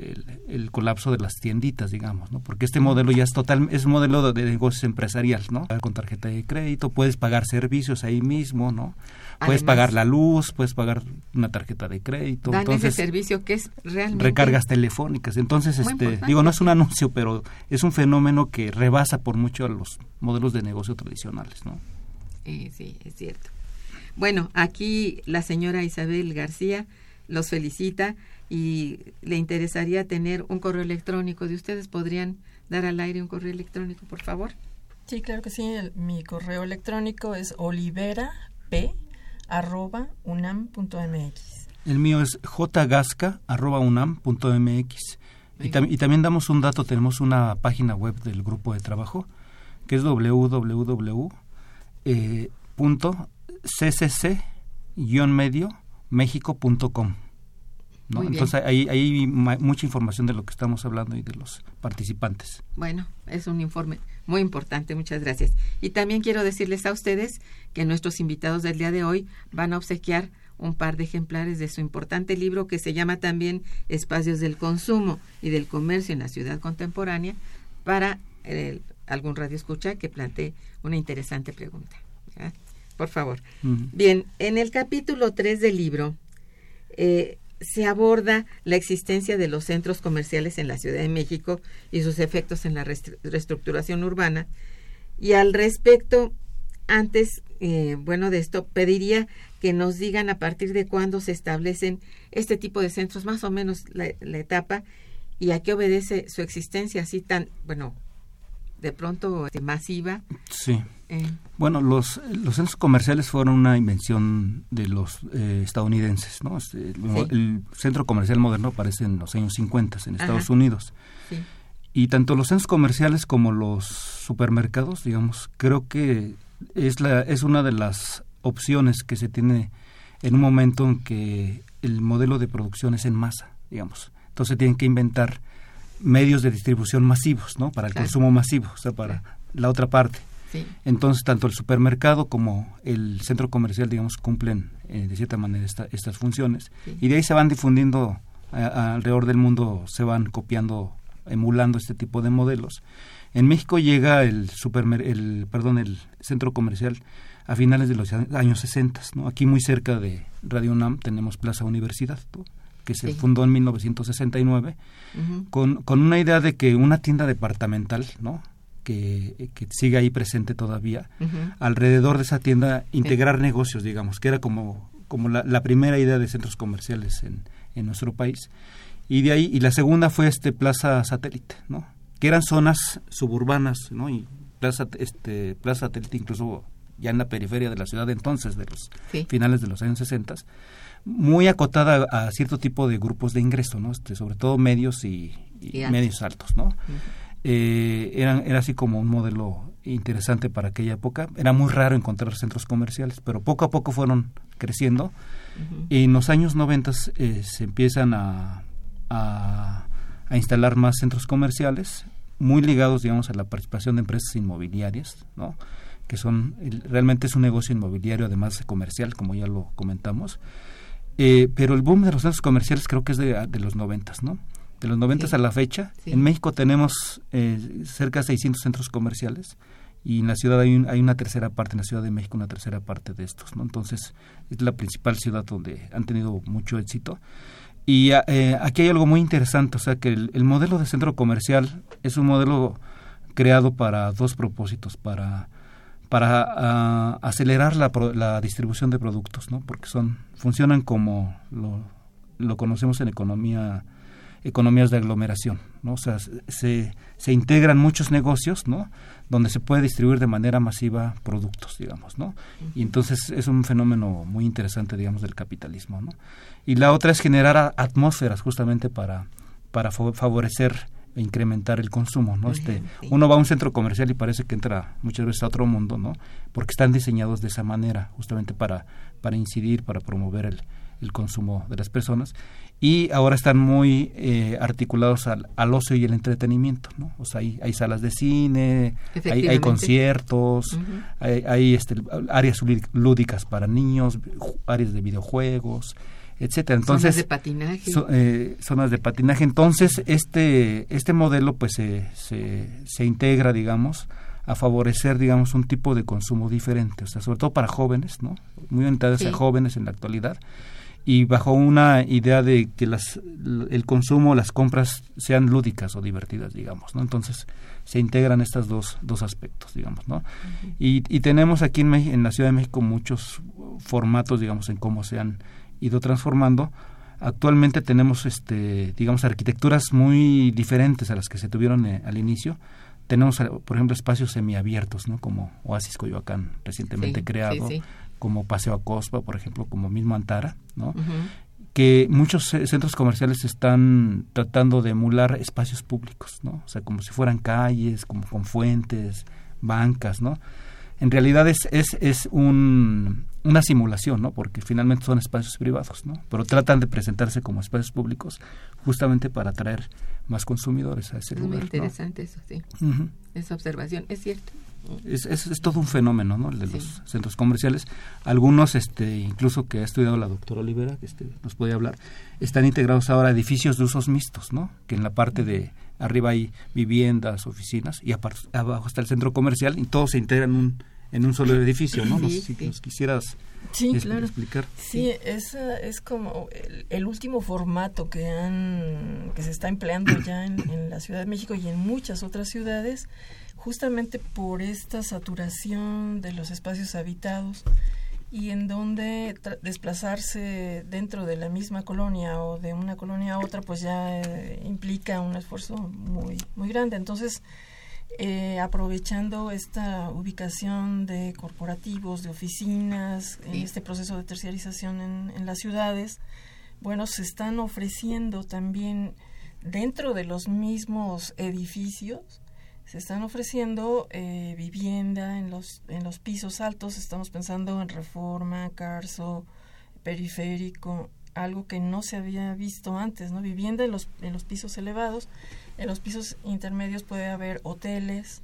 el, colapso de las tienditas, digamos, ¿no? Porque este modelo ya es total, es un modelo de, negocios empresarial, ¿no? Con tarjeta de crédito, puedes pagar servicios ahí mismo, ¿no? Puedes pagar la luz, puedes pagar una tarjeta de crédito. Dan entonces, ese servicio que es realmente... Recargas telefónicas. Entonces, este, digo, no es un anuncio, pero es un fenómeno que rebasa por mucho a los modelos de negocio tradicionales, ¿no? Eh, sí, es cierto. Bueno, aquí la señora Isabel García los felicita y le interesaría tener un correo electrónico de ustedes. ¿Podrían dar al aire un correo electrónico, por favor? Sí, claro que sí. mi correo electrónico es oliverap.unam.mx. El mío es jgasca.unam.mx. Y, y, también damos un dato, tenemos una página web del grupo de trabajo que es www.ccc-medio méxico.com. ¿no? Entonces ahí hay mucha información de lo que estamos hablando y de los participantes. Bueno, es un informe muy importante, muchas gracias. Y también quiero decirles a ustedes que nuestros invitados del día de hoy van a obsequiar un par de ejemplares de su importante libro que se llama también Espacios del Consumo y del Comercio en la Ciudad Contemporánea para algún radio escucha que plantee una interesante pregunta. Por favor. Bien, en el capítulo 3 del libro eh, se aborda la existencia de los centros comerciales en la Ciudad de México y sus efectos en la reestructuración urbana. Y al respecto, antes, eh, bueno, de esto, pediría que nos digan a partir de cuándo se establecen este tipo de centros, más o menos la, la etapa, y a qué obedece su existencia así tan, bueno, de pronto este, masiva. Sí. Eh. Bueno, los, los centros comerciales fueron una invención de los eh, estadounidenses, ¿no? Este, el, centro comercial moderno aparece en los años 50 en Estados Unidos. Sí. Y tanto los centros comerciales como los supermercados, digamos, creo que es, la, es una de las opciones que se tiene en un momento en que el modelo de producción es en masa, digamos. Entonces tienen que inventar medios de distribución masivos, ¿no? Para el consumo masivo, o sea, para la otra parte. Entonces, tanto el supermercado como el centro comercial, digamos, cumplen eh, de cierta manera estas funciones. Y de ahí se van difundiendo alrededor del mundo, se van copiando, emulando este tipo de modelos. En México llega el, supermer el, perdón, el centro comercial a finales de los años 60, ¿no? Aquí muy cerca de Radio UNAM tenemos Plaza Universidad, que se fundó en 1969, con, con una idea de que una tienda departamental, ¿no? Que, que sigue ahí presente todavía, alrededor de esa tienda integrar negocios, digamos, que era como como la, la, primera idea de centros comerciales en, en nuestro país. Y de ahí, y la segunda fue este Plaza Satélite, ¿no? Que eran zonas suburbanas, ¿no? Y Plaza, este, Plaza Satélite incluso ya en la periferia de la ciudad de entonces, de los finales de los años 60, muy acotada a cierto tipo de grupos de ingreso, ¿no? Este, sobre todo medios y, medios altos, ¿no? eh, eran, era así como un modelo interesante para aquella época. Era muy raro encontrar centros comerciales, pero poco a poco fueron creciendo. Y en los años 90 eh, se empiezan a, a, instalar más centros comerciales, muy ligados, digamos, a la participación de empresas inmobiliarias, ¿no? que son realmente es un negocio inmobiliario además de comercial como ya lo comentamos eh, pero el boom de los centros comerciales creo que es de, de los noventas no de los noventas a la fecha. En México tenemos eh, cerca de 600 centros comerciales y en la ciudad hay, hay, una tercera parte en la Ciudad de México una tercera parte de estos no entonces es la principal ciudad donde han tenido mucho éxito. Y eh, aquí hay algo muy interesante o sea que el, el modelo de centro comercial es un modelo creado para dos propósitos para para acelerar la, la, distribución de productos, ¿no? Porque son funcionan como lo, lo conocemos en economía economías de aglomeración, ¿no? O sea, se, se integran muchos negocios, ¿no? Donde se puede distribuir de manera masiva productos, digamos, ¿no? Y entonces es un fenómeno muy interesante, digamos, del capitalismo, ¿no? Y la otra es generar atmósferas justamente para, para favorecer incrementar el consumo, ¿no? Este, uno va a un centro comercial y parece que entra muchas veces a otro mundo, ¿no? Porque están diseñados de esa manera, justamente para, para incidir, para promover el, el consumo de las personas y ahora están muy eh, articulados al, al, ocio y el entretenimiento, ¿no? O sea, hay, hay salas de cine, hay, hay conciertos, hay, hay este, áreas lúdicas para niños, áreas de videojuegos, etcétera. Entonces, zonas de patinaje. eh, zonas de patinaje. Entonces, este, este modelo pues se, se, se integra, digamos, a favorecer, digamos, un tipo de consumo diferente, o sea, sobre todo para jóvenes, ¿no? Muy orientados sí. a jóvenes en la actualidad y bajo una idea de que las, el consumo, las compras sean lúdicas o divertidas, digamos, ¿no? Entonces se integran estos dos, dos aspectos, digamos, ¿no? Uh -huh. y, y, tenemos aquí en, en, la Ciudad de México muchos formatos, digamos, en cómo se han ido transformando. Actualmente tenemos, este, digamos, arquitecturas muy diferentes a las que se tuvieron eh, al inicio. Tenemos, por ejemplo, espacios semiabiertos, ¿no? Como Oasis Coyoacán, recientemente sí, creado. Sí, sí como Paseo a Cospa, por ejemplo, como mismo Antara, ¿no? Uh -huh. que muchos centros comerciales están tratando de emular espacios públicos, ¿no? O sea, como si fueran calles, como con fuentes, bancas, ¿no? En realidad es, es, es un, una simulación, ¿no? Porque finalmente son espacios privados, ¿no? Pero tratan de presentarse como espacios públicos justamente para atraer más consumidores a ese es lugar. Muy interesante ¿no? eso, sí. Uh -huh. Esa observación, es cierto. Es, es, es, todo un fenómeno ¿no? el de sí. los centros comerciales algunos este incluso que ha estudiado la doctora Olivera que este, nos puede hablar están integrados ahora a edificios de usos mixtos ¿no? que en la parte de arriba hay viviendas oficinas y abajo está el centro comercial y todo se integra en un en un solo edificio no, sí, no sé si sí. nos quisieras Sí, es, claro. explicar. Sí, esa es como el, el, último formato que han que se está empleando ya en, en, la Ciudad de México y en muchas otras ciudades, justamente por esta saturación de los espacios habitados y en donde desplazarse dentro de la misma colonia o de una colonia a otra, pues ya eh, implica un esfuerzo muy muy grande. Entonces eh, aprovechando esta ubicación de corporativos, de oficinas, en este proceso de terciarización en, en, las ciudades, bueno, se están ofreciendo también dentro de los mismos edificios, se están ofreciendo eh, vivienda en los, en los pisos altos, estamos pensando en reforma, carso, periférico, algo que no se había visto antes, ¿no? Vivienda en los, en los pisos elevados en los pisos intermedios puede haber hoteles,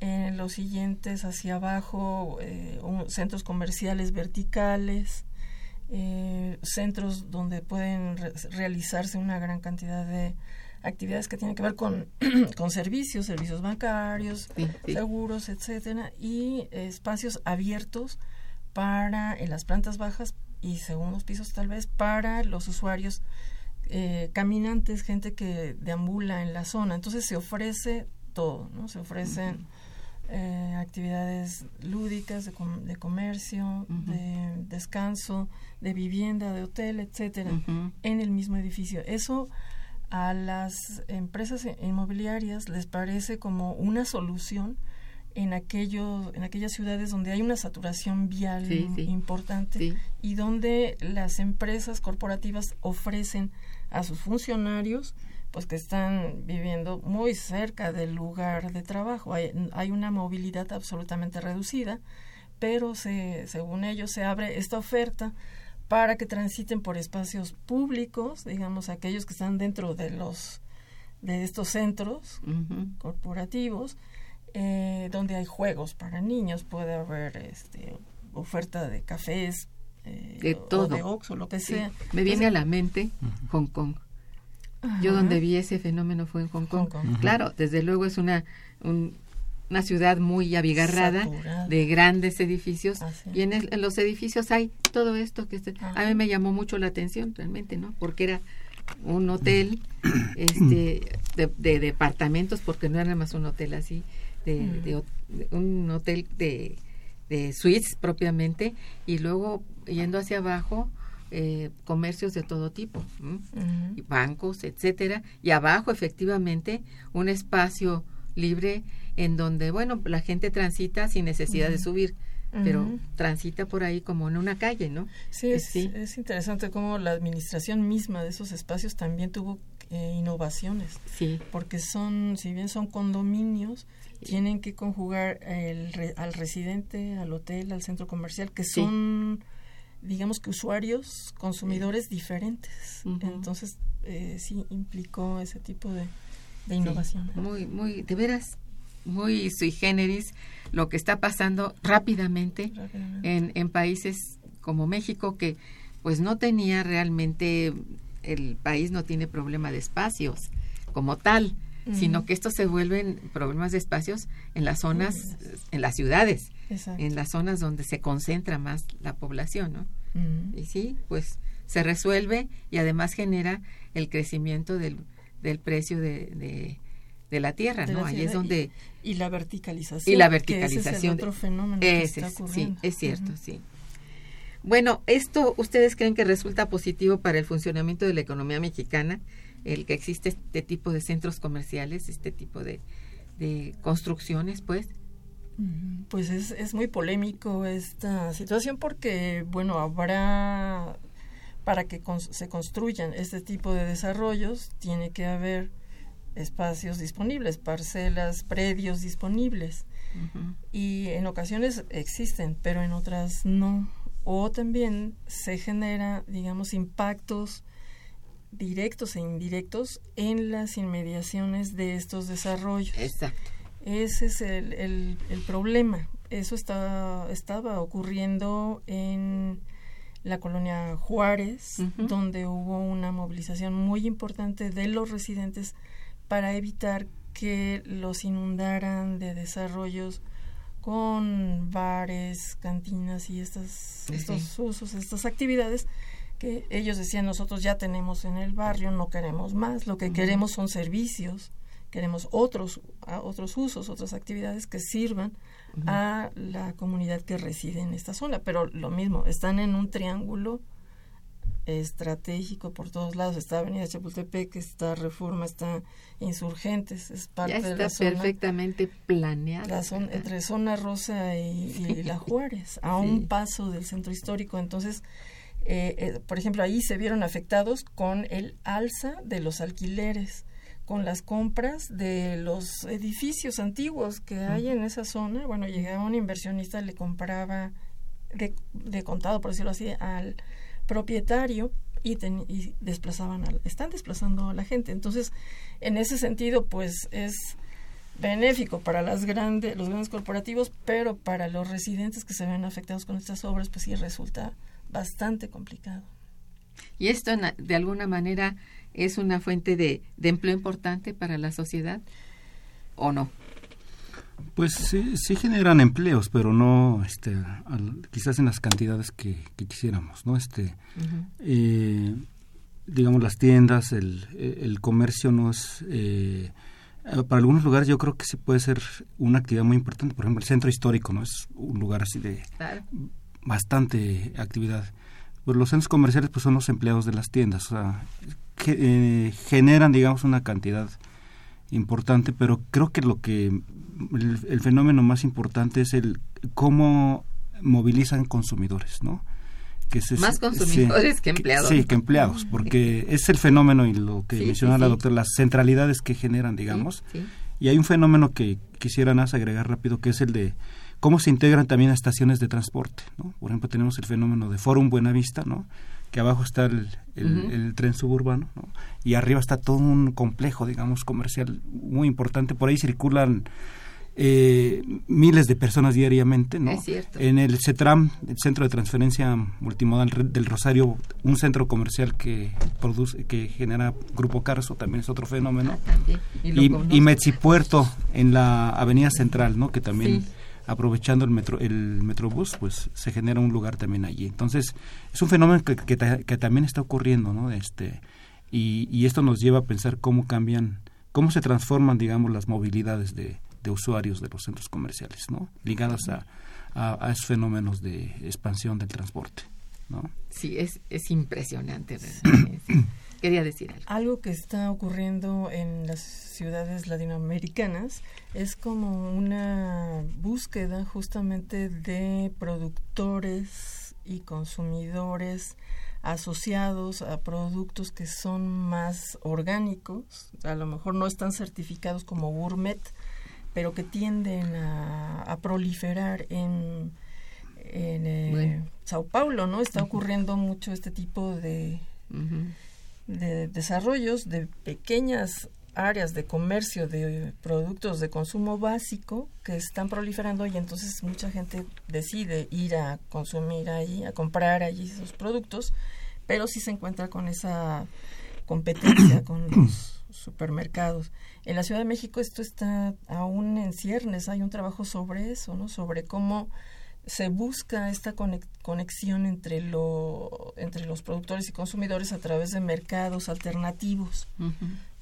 en los siguientes hacia abajo eh, un, centros comerciales verticales, eh, centros donde pueden re realizarse una gran cantidad de actividades que tienen que ver con, con servicios, servicios bancarios, sí, sí. seguros, etcétera, y espacios abiertos para en las plantas bajas y segundos pisos tal vez para los usuarios eh, caminantes, gente que deambula en la zona. Entonces se ofrece todo, ¿no? Se ofrecen eh, actividades lúdicas de, de comercio, de descanso, de vivienda, de hotel, etcétera, en el mismo edificio. Eso a las empresas inmobiliarias les parece como una solución en aquellos en aquellas ciudades donde hay una saturación vial importante y donde las empresas corporativas ofrecen a sus funcionarios pues que están viviendo muy cerca del lugar de trabajo. Hay, hay una movilidad absolutamente reducida pero se, según ellos se abre esta oferta para que transiten por espacios públicos, digamos aquellos que están dentro de los de estos centros corporativos, eh, donde hay juegos para niños, puede haber este, oferta de cafés, eh, de todo, de Oxxo, lo que sea. Me viene a la mente Hong Kong. Yo donde vi ese fenómeno fue en Hong Kong. Claro, desde luego es una un, una ciudad muy abigarrada de grandes edificios y en, los edificios hay todo esto que este, a mí me llamó mucho la atención realmente no porque era un hotel este de, departamentos porque no era más un hotel así de, un hotel de, de suites propiamente y luego yendo hacia abajo eh, comercios de todo tipo y bancos etcétera y abajo efectivamente un espacio libre en donde, bueno, la gente transita sin necesidad de subir, pero transita por ahí como en una calle, ¿no? Sí, es, es interesante cómo la administración misma de esos espacios también tuvo eh, innovaciones. Sí. Porque son, si bien son condominios, tienen que conjugar el, al residente, al hotel, al centro comercial, que son, digamos que usuarios, consumidores diferentes. Entonces, eh, sí implicó ese tipo de, de innovación. muy, muy, de veras, muy sui generis lo que está pasando rápidamente, En, en países como México que pues no tenía realmente el país no tiene problema de espacios como tal, sino que estos se vuelven problemas de espacios en las zonas, en las ciudades, en las zonas donde se concentra más la población, ¿no? Y sí, pues se resuelve y además genera el crecimiento del, del precio de, de la tierra, ¿no? Ahí es donde... Y, la verticalización. Y la verticalización. ese es otro fenómeno que está ocurriendo. Sí, es cierto, sí. Bueno, ¿esto ustedes creen que resulta positivo para el funcionamiento de la economía mexicana? El que existe este tipo de centros comerciales, este tipo de, de construcciones, pues. Pues es, es muy polémico esta situación porque, bueno, habrá, para que se construyan este tipo de desarrollos, tiene que haber espacios disponibles, parcelas, predios disponibles. Y en ocasiones existen, pero en otras no. O también se genera, digamos, impactos directos e indirectos en las inmediaciones de estos desarrollos. Exacto. Ese es el, el, problema. Eso está, estaba ocurriendo en la colonia Juárez, donde hubo una movilización muy importante de los residentes para evitar que los inundaran de desarrollos con bares, cantinas y estas, estos usos, estas actividades que ellos decían nosotros ya tenemos en el barrio, no queremos más, lo que queremos son servicios, queremos otros, otros usos, otras actividades que sirvan a la comunidad que reside en esta zona, pero lo mismo, están en un triángulo estratégico por todos lados. Está Avenida Chapultepec, está Reforma, está Insurgentes, es parte de la zona. perfectamente planeada. La zona, entre Zona Rosa y, La Juárez, a un paso del centro histórico. Entonces, eh, eh, por ejemplo, ahí se vieron afectados con el alza de los alquileres con las compras de los edificios antiguos que hay en esa zona. Bueno, llegaba un inversionista, le compraba de, de contado, por decirlo así, al propietario y, desplazaban están desplazando a la gente. Entonces, en ese sentido, pues es benéfico para las grandes, los grandes corporativos, pero para los residentes que se ven afectados con estas obras, pues sí resulta bastante complicado. ¿Y esto de alguna manera es una fuente de, de empleo importante para la sociedad o no? Pues sí, sí generan empleos, pero no, este, quizás en las cantidades que, quisiéramos, ¿no? Este, eh, digamos las tiendas, el, el comercio no es, eh, Eh, para algunos lugares yo creo que sí puede ser una actividad muy importante. Por ejemplo, el centro histórico no es un lugar así de bastante actividad. Pues los centros comerciales pues son los empleados de las tiendas, o sea, que, eh, generan digamos una cantidad importante, pero creo que lo que el, fenómeno más importante es el cómo movilizan consumidores, ¿no? Que Más consumidores que empleados. Sí, que empleados, porque es el fenómeno y lo que menciona la doctora, las centralidades que generan, digamos. Y hay un fenómeno que quisiera más agregar rápido, que es el de cómo se integran también a estaciones de transporte, ¿no? Por ejemplo, tenemos el fenómeno de Forum Buenavista, ¿no? Que abajo está el, el, tren suburbano ¿no? y arriba está todo un complejo, digamos, comercial muy importante. Por ahí circulan eh, miles de personas diariamente, ¿no? En el CETRAM, el Centro de Transferencia Multimodal del Rosario, un centro comercial que produce, que genera Grupo Carso, también es otro fenómeno. Ah, y, y, Mexipuerto en la Avenida Central, ¿no? Que también aprovechando el metro el metrobús pues se genera un lugar también allí. Entonces es un fenómeno que, que, también está ocurriendo no este y, y, esto nos lleva a pensar cómo cambian cómo se transforman digamos las movilidades de, de usuarios de los centros comerciales no ligadas a, a, esos fenómenos de expansión del transporte no sí es es impresionante quería decir algo. Algo que está ocurriendo en las ciudades latinoamericanas es como una búsqueda justamente de productores y consumidores asociados a productos que son más orgánicos, a lo mejor no están certificados como gourmet, pero que tienden a, proliferar en, en eh, Sao Paulo, ¿no? Está ocurriendo mucho este tipo de, de desarrollos de pequeñas áreas de comercio de productos de consumo básico que están proliferando y entonces mucha gente decide ir a consumir ahí, a comprar allí esos productos, pero sí se encuentra con esa competencia con los supermercados. En la Ciudad de México esto está aún en ciernes, hay un trabajo sobre eso, ¿no? Sobre cómo se busca esta conexión entre, lo, entre los productores y consumidores a través de mercados alternativos.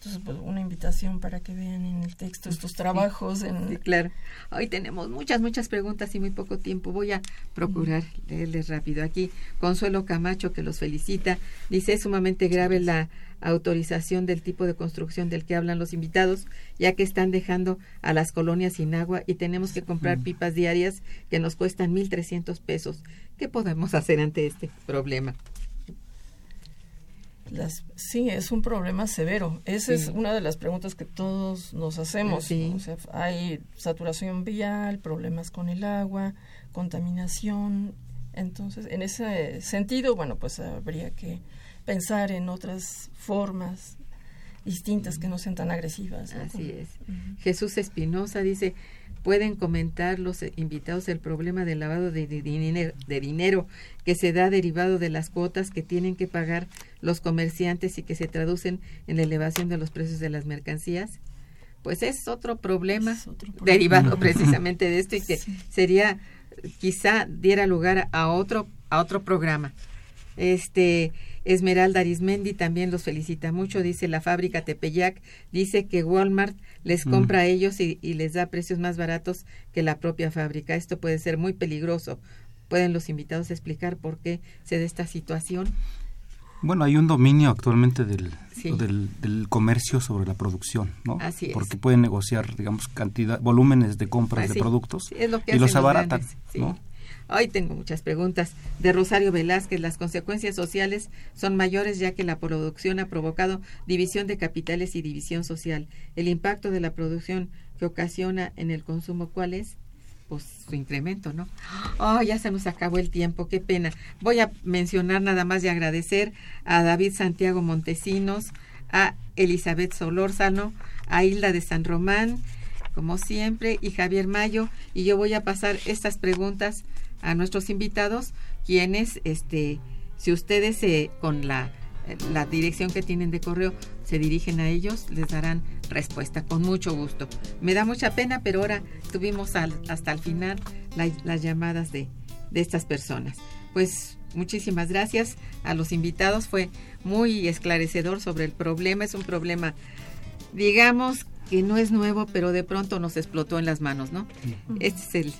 Entonces, pues una invitación para que vean en el texto estos trabajos. En... claro. Hoy tenemos muchas, muchas preguntas y muy poco tiempo. Voy a procurar leerles rápido. Aquí, Consuelo Camacho, que los felicita, dice, es sumamente grave la autorización del tipo de construcción del que hablan los invitados, ya que están dejando a las colonias sin agua y tenemos que comprar pipas diarias que nos cuestan 1.300 pesos. ¿Qué podemos hacer ante este problema? Las, sí, es un problema severo. Esa es una de las preguntas que todos nos hacemos. hay saturación vial, problemas con el agua, contaminación. Entonces, en ese sentido, bueno, pues habría que pensar en otras formas distintas que no sean tan agresivas. Así es. Jesús Espinosa dice, pueden comentar los invitados el problema del lavado de, dinero, de dinero que se da derivado de las cuotas que tienen que pagar los comerciantes y que se traducen en la elevación de los precios de las mercancías. Pues es otro problema, derivado precisamente de esto y que sería quizá diera lugar a otro a otro programa. Este Esmeralda Arismendi también los felicita mucho, dice la fábrica Tepeyac, dice que Walmart les mm. compra a ellos y, les da precios más baratos que la propia fábrica. Esto puede ser muy peligroso. ¿Pueden los invitados explicar por qué se da esta situación? Bueno, hay un dominio actualmente del, del, comercio sobre la producción, ¿no? Así es. Porque pueden negociar, digamos, cantidad, volúmenes de compras de productos y los abaratan, ¿no? Hoy tengo muchas preguntas. De Rosario Velázquez, las consecuencias sociales son mayores ya que la producción ha provocado división de capitales y división social. El impacto de la producción que ocasiona en el consumo, ¿cuál es? Pues su incremento, ¿no? Oh, ya se nos acabó el tiempo, qué pena. Voy a mencionar nada más y agradecer a David Santiago Montesinos, a Elizabeth Solórzano, a Hilda de San Román, como siempre, y Javier Mayo, y yo voy a pasar estas preguntas a nuestros invitados, quienes, este, si ustedes eh, con la, la dirección que tienen de correo se dirigen a ellos, les darán respuesta con mucho gusto. Me da mucha pena, pero ahora tuvimos hasta el final las llamadas de, de estas personas. Pues muchísimas gracias a los invitados, fue muy esclarecedor sobre el problema, es un problema, digamos, que no es nuevo, pero de pronto nos explotó en las manos, ¿no? Este es el,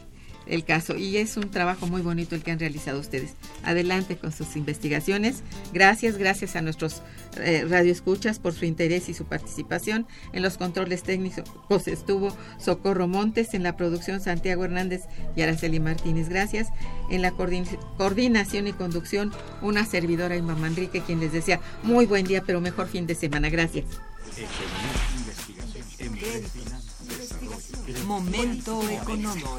el caso y es un trabajo muy bonito el que han realizado ustedes. Adelante con sus investigaciones. Gracias, gracias a nuestros eh, radioescuchas por su interés y su participación. En los controles técnicos estuvo Socorro Montes, en la producción Santiago Hernández y Araceli Martínez. Gracias. En la coordinación y conducción una servidora Inma Manrique quien les decía muy buen día, pero mejor fin de semana. Gracias. Momento económico.